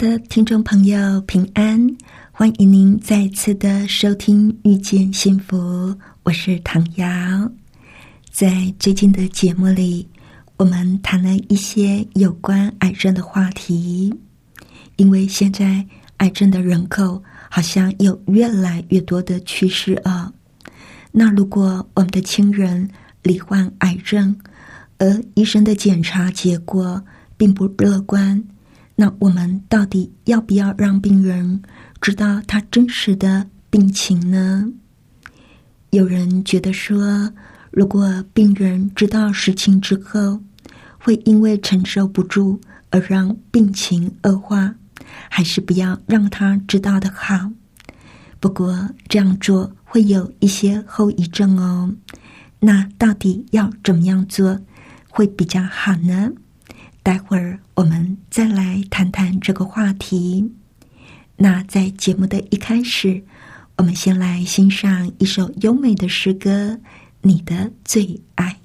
的听众朋友，平安！欢迎您再次的收听《遇见幸福》，我是唐瑶。在最近的节目里。我们谈了一些有关癌症的话题，因为现在癌症的人口好像有越来越多的趋势啊。那如果我们的亲人罹患癌症，而医生的检查结果并不乐观，那我们到底要不要让病人知道他真实的病情呢？有人觉得说，如果病人知道实情之后，会因为承受不住而让病情恶化，还是不要让他知道的好。不过这样做会有一些后遗症哦。那到底要怎么样做会比较好呢？待会儿我们再来谈谈这个话题。那在节目的一开始，我们先来欣赏一首优美的诗歌《你的最爱》。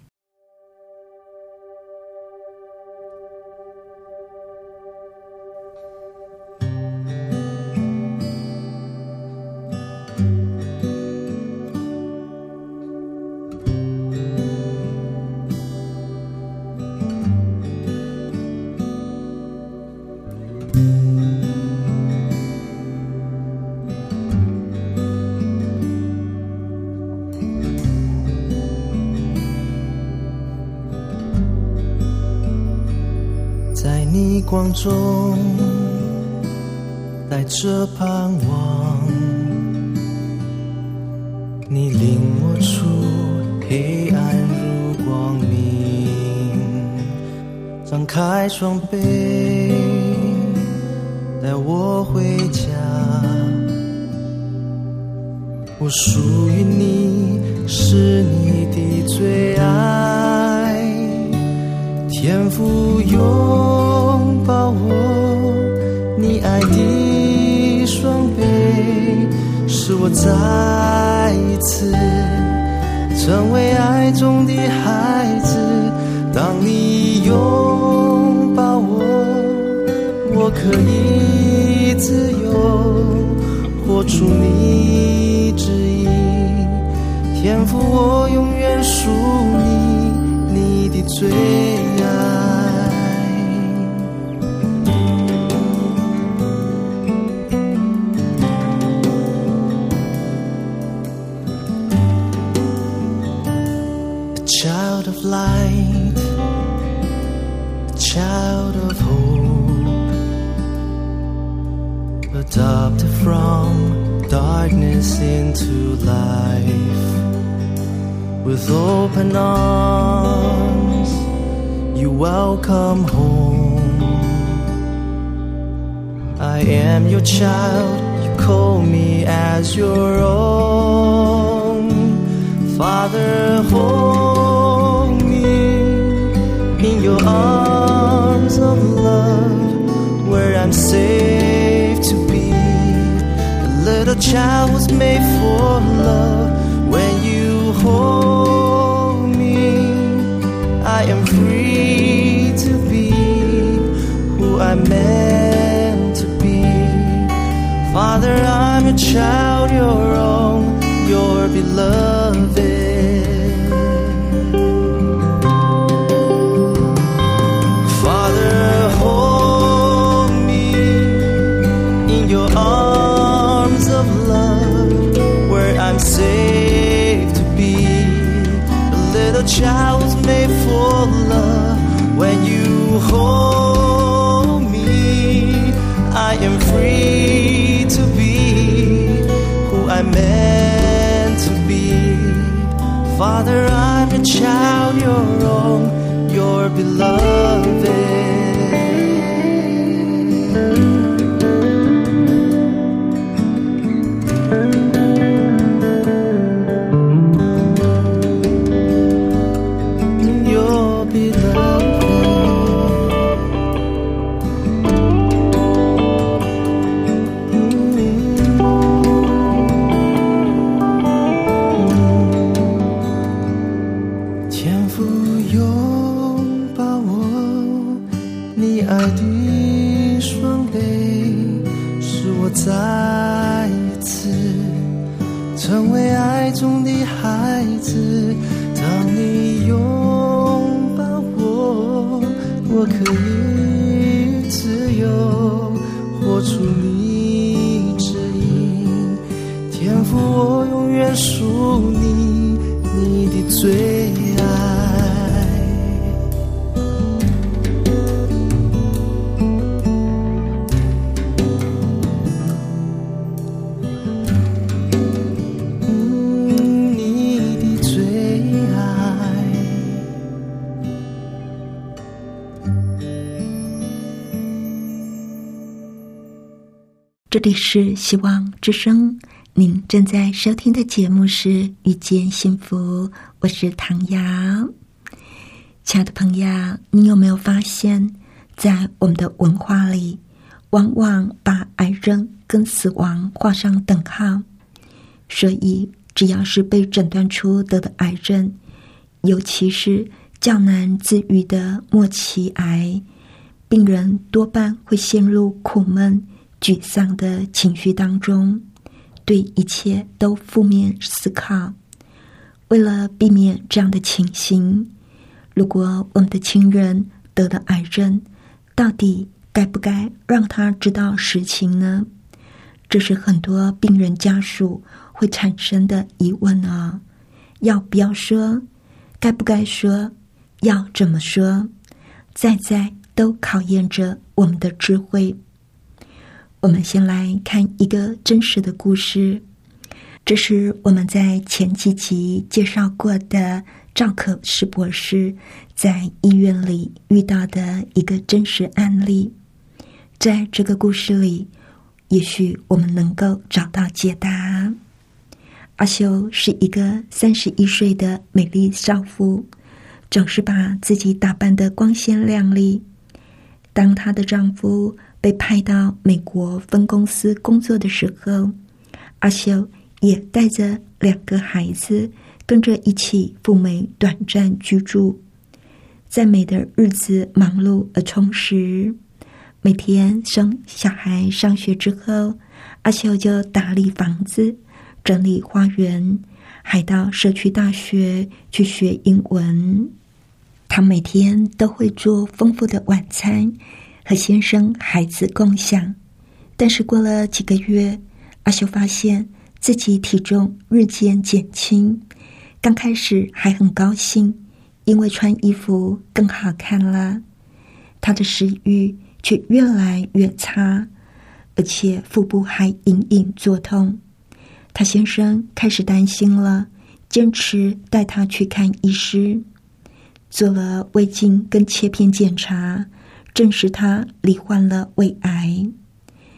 光中带着盼望，你领我出黑暗入光明，张开双臂带我回家。我属于你，是你的最爱，天赋有。再一次成为爱中的孩子。当你拥抱我，我可以自由活出你旨意，天赋我永远属你，你的最爱。Adopted from darkness into life. With open arms you welcome home. I am your child you call me as your own. Father hold me in arms of love where i'm safe to be. A little child was made for love. When you hold me, I am free to be who I'm meant to be. Father, I'm a child, your own, your beloved. Child made for love. When you hold me, I am free to be who I'm meant to be. Father, I'm a child, your own, your beloved. 这里是希望之声，您正在收听的节目是《遇见幸福》，我是唐瑶。亲爱的朋友，你有没有发现，在我们的文化里，往往把癌症跟死亡画上等号？所以，只要是被诊断出得的癌症，尤其是较难自愈的末期癌，病人多半会陷入苦闷、沮丧的情绪当中，对一切都负面思考。为了避免这样的情形，如果我们的亲人得了癌症，到底该不该让他知道实情呢？这是很多病人家属会产生的疑问啊！要不要说？该不该说？要怎么说？在在都考验着我们的智慧。我们先来看一个真实的故事，这是我们在前几集介绍过的赵可士博士在医院里遇到的一个真实案例。在这个故事里，也许我们能够找到解答。阿修是一个三十一岁的美丽少妇，总是把自己打扮得光鲜亮丽。当她的丈夫被派到美国分公司工作的时候，阿修也带着两个孩子跟着一起赴美短暂居住。在美的日子忙碌而充实，每天生小孩上学之后，阿修就打理房子、整理花园，还到社区大学去学英文。他每天都会做丰富的晚餐和先生、孩子共享。但是过了几个月，阿修发现自己体重日渐减轻。刚开始还很高兴，因为穿衣服更好看了。他的食欲却越来越差，而且腹部还隐隐作痛。他先生开始担心了，坚持带他去看医师。做了胃镜跟切片检查，证实他罹患了胃癌。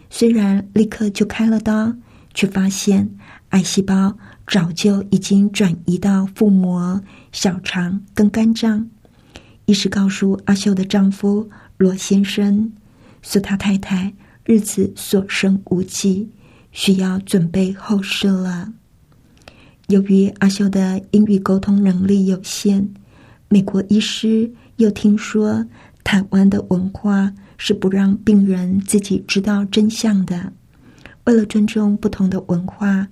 虽然立刻就开了刀，却发现癌细胞早就已经转移到腹膜、小肠跟肝脏。医师告诉阿秀的丈夫罗先生，说他太太日子所剩无几，需要准备后事了。由于阿秀的英语沟通能力有限。美国医师又听说台湾的文化是不让病人自己知道真相的。为了尊重不同的文化，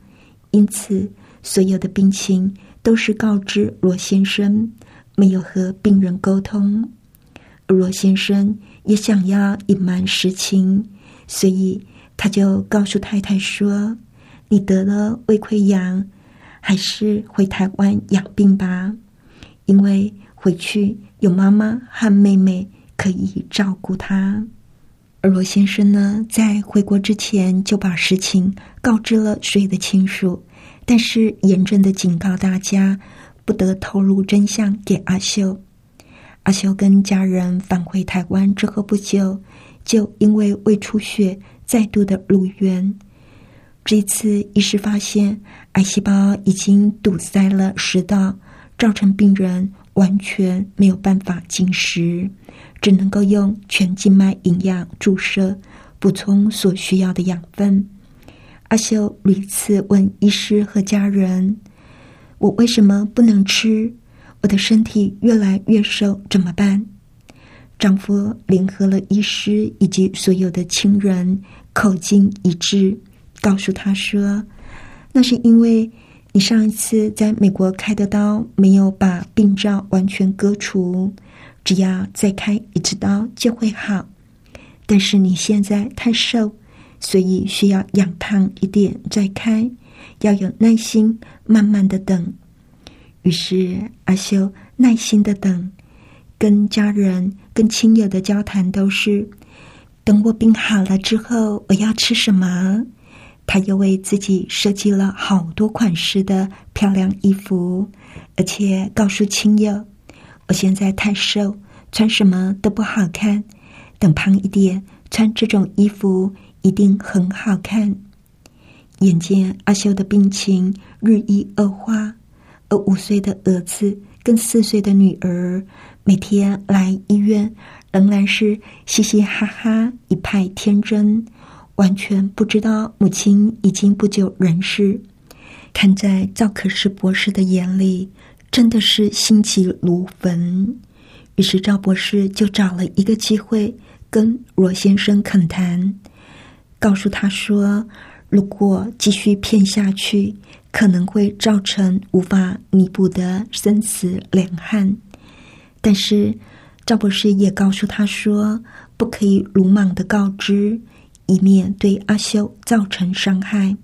因此所有的病情都是告知罗先生，没有和病人沟通。罗先生也想要隐瞒实情，所以他就告诉太太说：“你得了胃溃疡，还是回台湾养病吧，因为。”回去有妈妈和妹妹可以照顾他，而罗先生呢，在回国之前就把实情告知了所有的亲属，但是严正的警告大家不得透露真相给阿秀。阿秀跟家人返回台湾之后不久，就因为胃出血再度的入院。这次医师发现癌细胞已经堵塞了食道，造成病人。完全没有办法进食，只能够用全静脉营养注射补充所需要的养分。阿修屡次问医师和家人：“我为什么不能吃？我的身体越来越瘦，怎么办？”丈夫联合了医师以及所有的亲人，口径一致，告诉他说：“那是因为你上一次在美国开的刀没有把病灶完全割除，只要再开一次刀就会好。但是你现在太瘦，所以需要养胖一点再开，要有耐心，慢慢的等。”于是阿修耐心的等。跟家人、跟亲友的交谈都是：等我病好了之后，我要吃什么？他又为自己设计了好多款式的漂亮衣服，而且告诉亲友：我现在太瘦，穿什么都不好看。等胖一点，穿这种衣服一定很好看。眼见阿修的病情日益恶化，而五岁的儿子跟四岁的女儿。每天来医院，仍然是嘻嘻哈哈，一派天真，完全不知道母亲已经不久人世。看在赵可士博士的眼里，真的是心急如焚。于是赵博士就找了一个机会跟罗先生恳谈，告诉他说：“如果继续骗下去，可能会造成无法弥补的生死两憾。”但是赵博士也告诉他说：“不可以鲁莽的告知，以免对阿修造成伤害。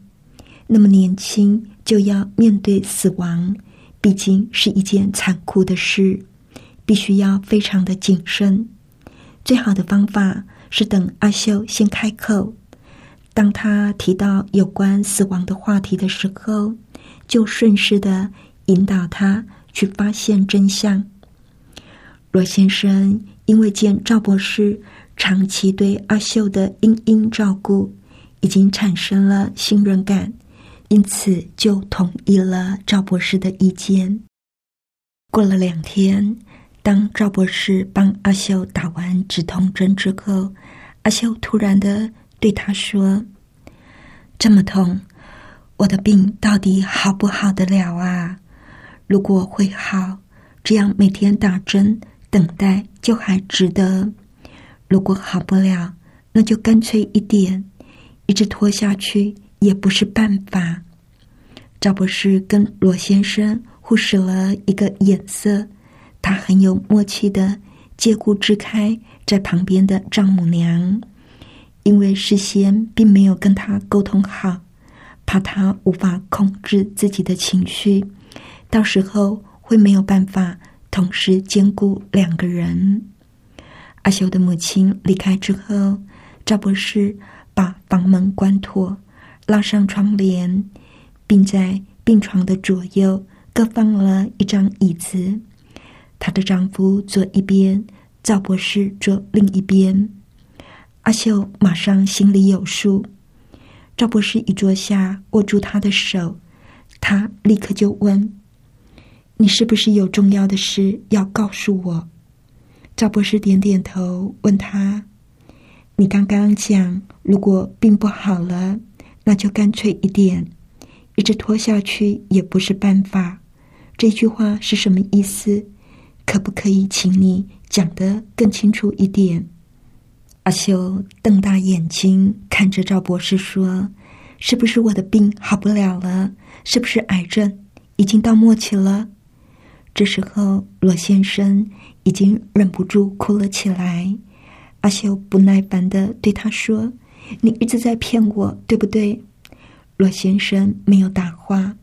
那么年轻就要面对死亡，毕竟是一件残酷的事，必须要非常的谨慎。最好的方法是等阿修先开口，当他提到有关死亡的话题的时候，就顺势的引导他去发现真相。”罗先生因为见赵博士长期对阿秀的殷殷照顾，已经产生了信任感，因此就同意了赵博士的意见。过了两天，当赵博士帮阿秀打完止痛针之后，阿秀突然的对他说：“这么痛，我的病到底好不好得了啊？如果会好，这样每天打针。”等待就还值得，如果好不了，那就干脆一点，一直拖下去也不是办法。赵博士跟罗先生互使了一个眼色，他很有默契的借故支开在旁边的丈母娘，因为事先并没有跟他沟通好，怕他无法控制自己的情绪，到时候会没有办法。同时兼顾两个人。阿修的母亲离开之后，赵博士把房门关妥，拉上窗帘，并在病床的左右各放了一张椅子。她的丈夫坐一边，赵博士坐另一边。阿秀马上心里有数。赵博士一坐下，握住他的手，他立刻就问。你是不是有重要的事要告诉我？赵博士点点头，问他：“你刚刚讲，如果病不好了，那就干脆一点，一直拖下去也不是办法。这句话是什么意思？可不可以请你讲得更清楚一点？”阿修瞪大眼睛看着赵博士说：“是不是我的病好不了了？是不是癌症已经到末期了？”这时候，罗先生已经忍不住哭了起来。阿修不耐烦的对他说：“你一直在骗我，对不对？”罗先生没有答话。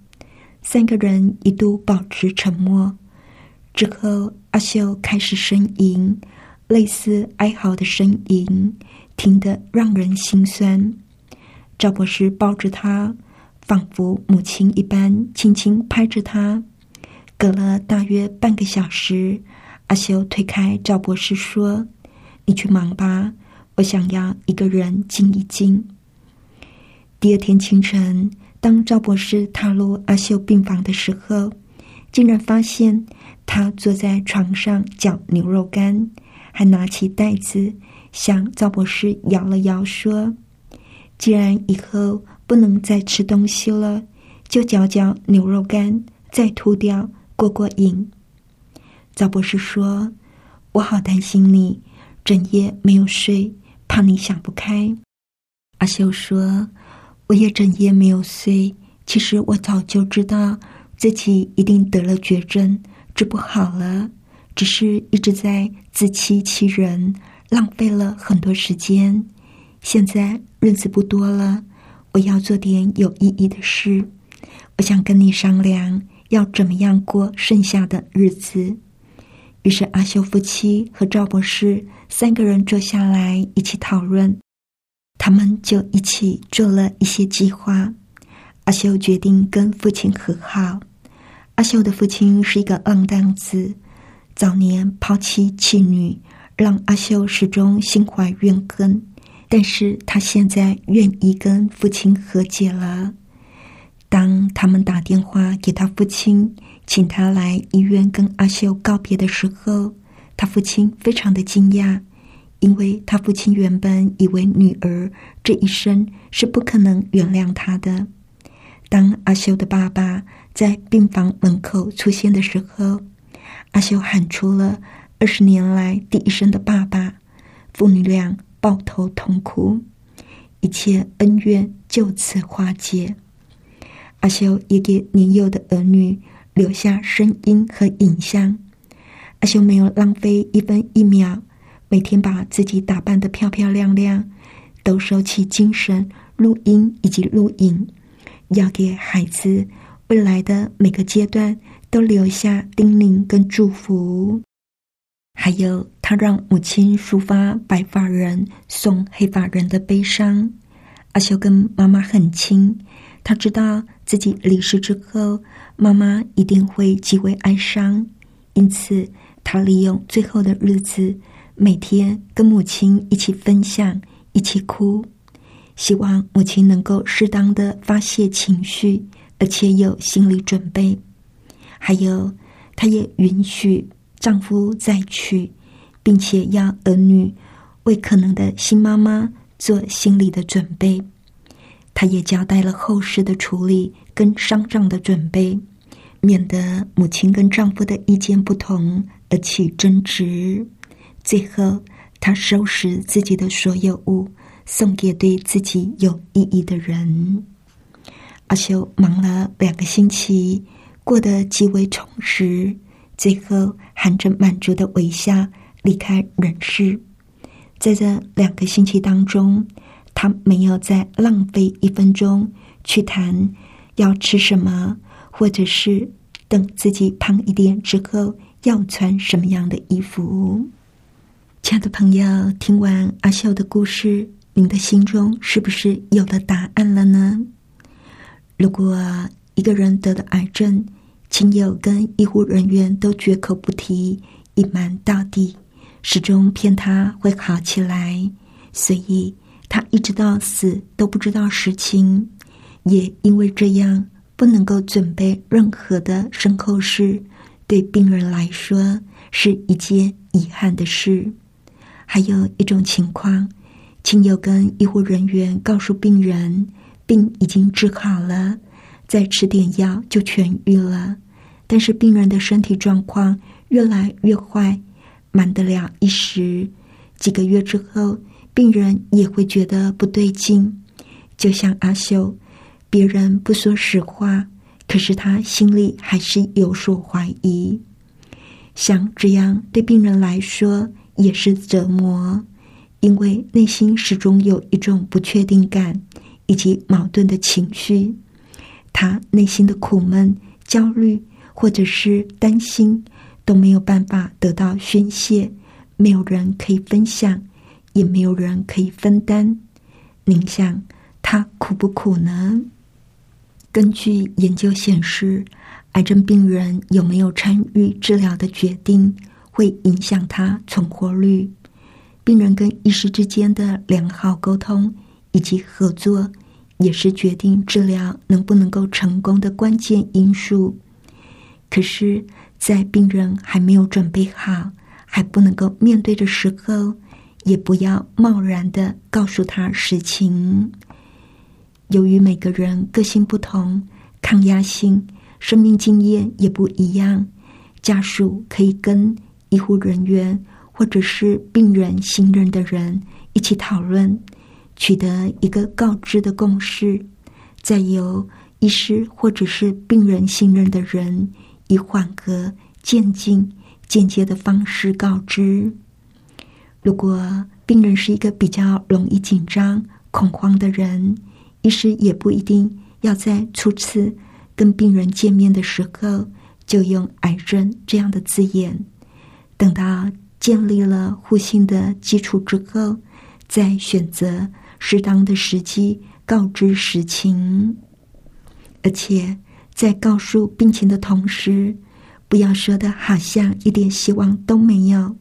三个人一度保持沉默。之后，阿修开始呻吟，类似哀嚎的呻吟，听得让人心酸。赵博士抱着他，仿佛母亲一般，轻轻拍着他。隔了大约半个小时，阿修推开赵博士说：“你去忙吧，我想要一个人静一静。”第二天清晨，当赵博士踏入阿修病房的时候，竟然发现他坐在床上嚼牛肉干，还拿起袋子向赵博士摇了摇，说：“既然以后不能再吃东西了，就嚼嚼牛肉干，再吐掉。”过过瘾，赵博士说：“我好担心你，整夜没有睡，怕你想不开。”阿秀说：“我也整夜没有睡，其实我早就知道自己一定得了绝症，治不好了，只是一直在自欺欺人，浪费了很多时间。现在日子不多了，我要做点有意义的事。我想跟你商量，要怎么样过剩下的日子。”于是，阿修夫妻和赵博士三个人坐下来一起讨论，他们就一起做了一些计划。阿修决定跟父亲和好。阿修的父亲是一个浪荡子，早年抛妻弃女，让阿修始终心怀怨恨。但是他现在愿意跟父亲和解了。当他们打电话给他父亲。请他来医院跟阿秀告别的时候，他父亲非常的惊讶，因为他父亲原本以为女儿这一生是不可能原谅他的。当阿秀的爸爸在病房门口出现的时候，阿秀喊出了二十年来第一声的“爸爸”，父女俩抱头痛哭，一切恩怨就此化解。阿秀也给年幼的儿女。留下声音和影像，阿修没有浪费一分一秒，每天把自己打扮的漂漂亮亮，都收起精神录音以及录影，要给孩子未来的每个阶段都留下叮咛跟祝福。还有，他让母亲抒发白发人送黑发人的悲伤。阿修跟妈妈很亲，他知道自己离世之后。妈妈一定会极为哀伤，因此他利用最后的日子，每天跟母亲一起分享，一起哭，希望母亲能够适当的发泄情绪，而且有心理准备。还有，他也允许丈夫再娶，并且要儿女为可能的新妈妈做心理的准备。他也交代了后事的处理跟丧葬的准备。免得母亲跟丈夫的意见不同而起争执。最后，她收拾自己的所有物，送给对自己有意义的人。阿修忙了两个星期，过得极为充实。最后，含着满足的微笑离开人世。在这两个星期当中，他没有再浪费一分钟去谈要吃什么。或者是等自己胖一点之后要穿什么样的衣服？亲爱的朋友，听完阿秀的故事，您的心中是不是有了答案了呢？如果一个人得了癌症，亲友跟医护人员都绝口不提，隐瞒到底，始终骗他会好起来，所以他一直到死都不知道实情，也因为这样。不能够准备任何的身后事，对病人来说是一件遗憾的事。还有一种情况，亲友跟医护人员告诉病人，病已经治好了，再吃点药就痊愈了。但是病人的身体状况越来越坏，瞒得了一时。几个月之后，病人也会觉得不对劲，就像阿秀。别人不说实话，可是他心里还是有所怀疑。像这样对病人来说也是折磨，因为内心始终有一种不确定感以及矛盾的情绪。他内心的苦闷、焦虑或者是担心都没有办法得到宣泄，没有人可以分享，也没有人可以分担。您想他苦不苦呢？根据研究显示，癌症病人有没有参与治疗的决定，会影响他存活率。病人跟医师之间的良好沟通以及合作，也是决定治疗能不能够成功的关键因素。可是，在病人还没有准备好、还不能够面对的时候，也不要贸然的告诉他实情。由于每个人个性不同，抗压性、生命经验也不一样，家属可以跟医护人员或者是病人信任的人一起讨论，取得一个告知的共识，再由医师或者是病人信任的人以缓和、渐进、间接的方式告知。如果病人是一个比较容易紧张、恐慌的人，医师也不一定要在初次跟病人见面的时候就用“癌症”这样的字眼。等到建立了互信的基础之后，再选择适当的时机告知实情。而且在告诉病情的同时，不要说的好像一点希望都没有。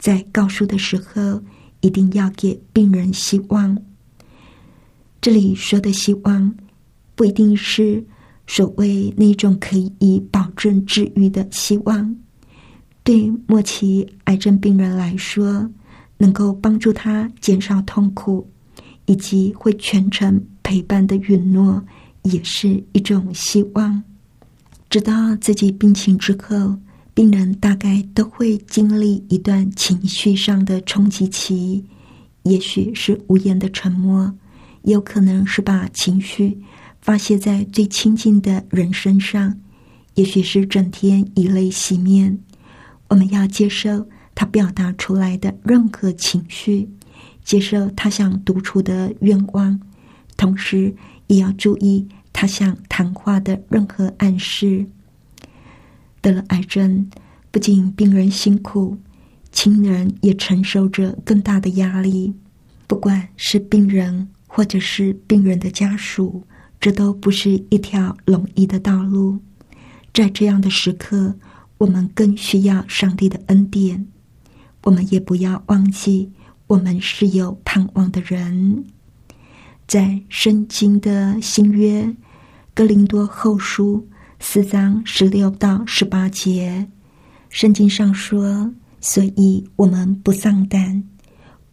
在告诉的时候，一定要给病人希望。这里说的希望，不一定是所谓那种可以保证治愈的希望。对末期癌症病人来说，能够帮助他减少痛苦，以及会全程陪伴的允诺，也是一种希望。知道自己病情之后。病人大概都会经历一段情绪上的冲击期，也许是无言的沉默，有可能是把情绪发泄在最亲近的人身上，也许是整天以泪洗面。我们要接受他表达出来的任何情绪，接受他想独处的愿望，同时也要注意他想谈话的任何暗示。得了癌症，不仅病人辛苦，亲人也承受着更大的压力。不管是病人或者是病人的家属，这都不是一条容易的道路。在这样的时刻，我们更需要上帝的恩典。我们也不要忘记，我们是有盼望的人。在圣经的新约哥林多后书。四章十六到十八节，圣经上说：“所以我们不丧胆，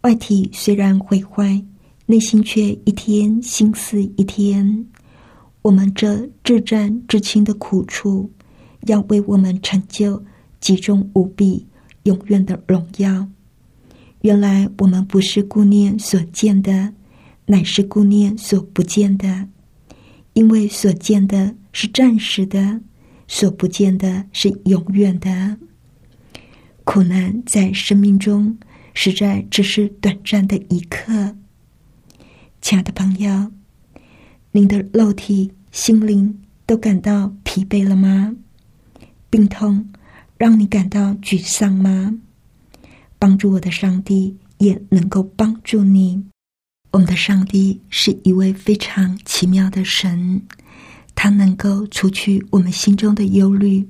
外体虽然毁坏，内心却一天心思一天。我们这至战至亲的苦处，要为我们成就集中无比、永远的荣耀。原来我们不是顾念所见的，乃是顾念所不见的，因为所见的。”是暂时的，所不见的是永远的。苦难在生命中实在只是短暂的一刻。亲爱的朋友，您的肉体、心灵都感到疲惫了吗？病痛让你感到沮丧吗？帮助我的上帝也能够帮助你。我们的上帝是一位非常奇妙的神。他能够除去我们心中的忧虑，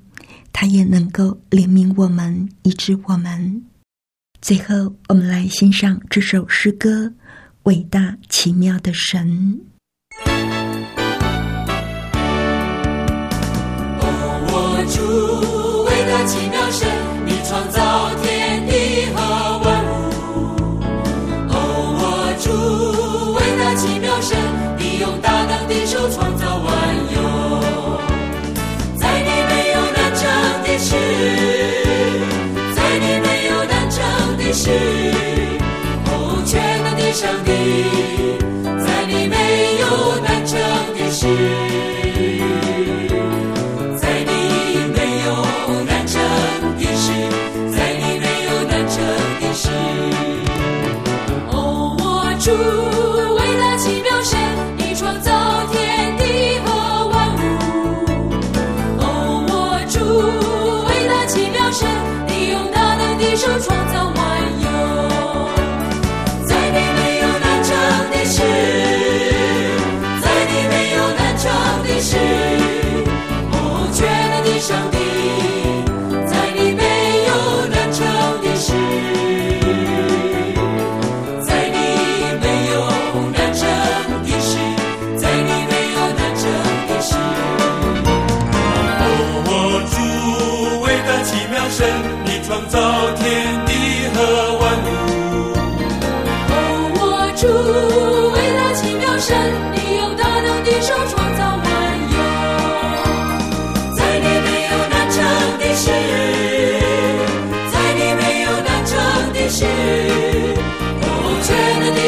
他也能够怜悯我们，医治我们。最后，我们来欣赏这首诗歌《伟大奇妙的神》。哦，我主，伟大奇妙神，你创造天是，哦，全能的上帝，在你没有难成的事，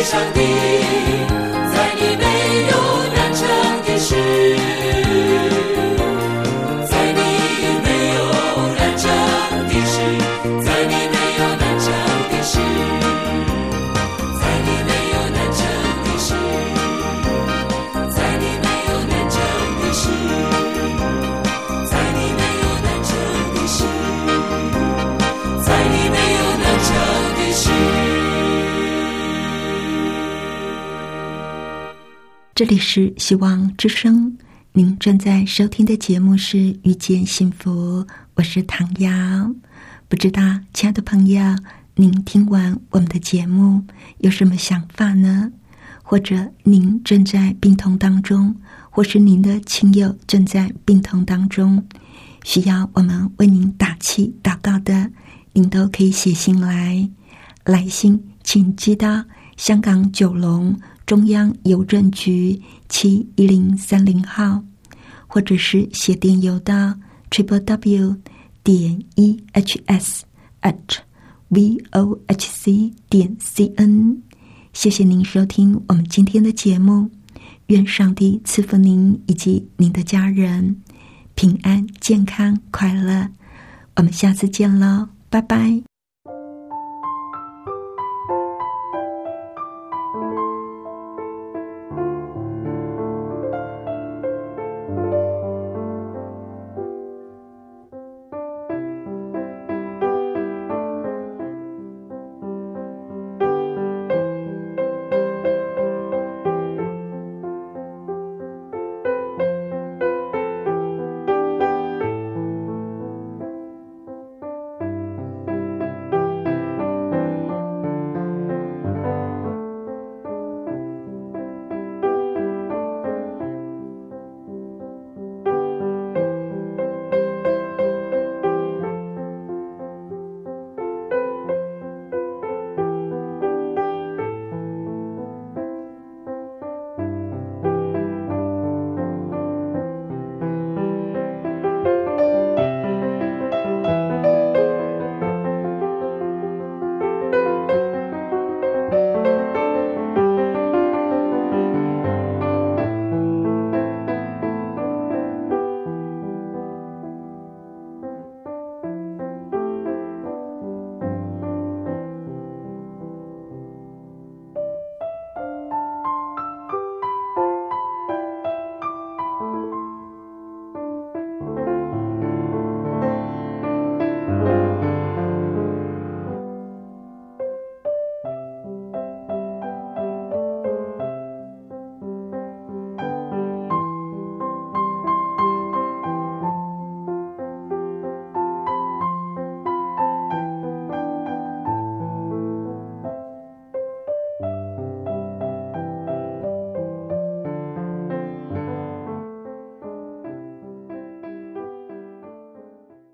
全这里是希望之声，您正在收听的节目是《遇见幸福》，我是唐瑶。不知道，亲爱的朋友，您听完我们的节目有什么想法呢？或者您正在病痛当中，或是您的亲友正在病痛当中，需要我们为您打气祷告的，您都可以写信来。来信请寄到香港九龙中央邮政局七一零三零号，或者是写电邮到 triple w 点 e h s at v o h c 点 c n。谢谢您收听我们今天的节目，愿上帝赐福您以及您的家人平安、健康、快乐。我们下次见喽，拜拜。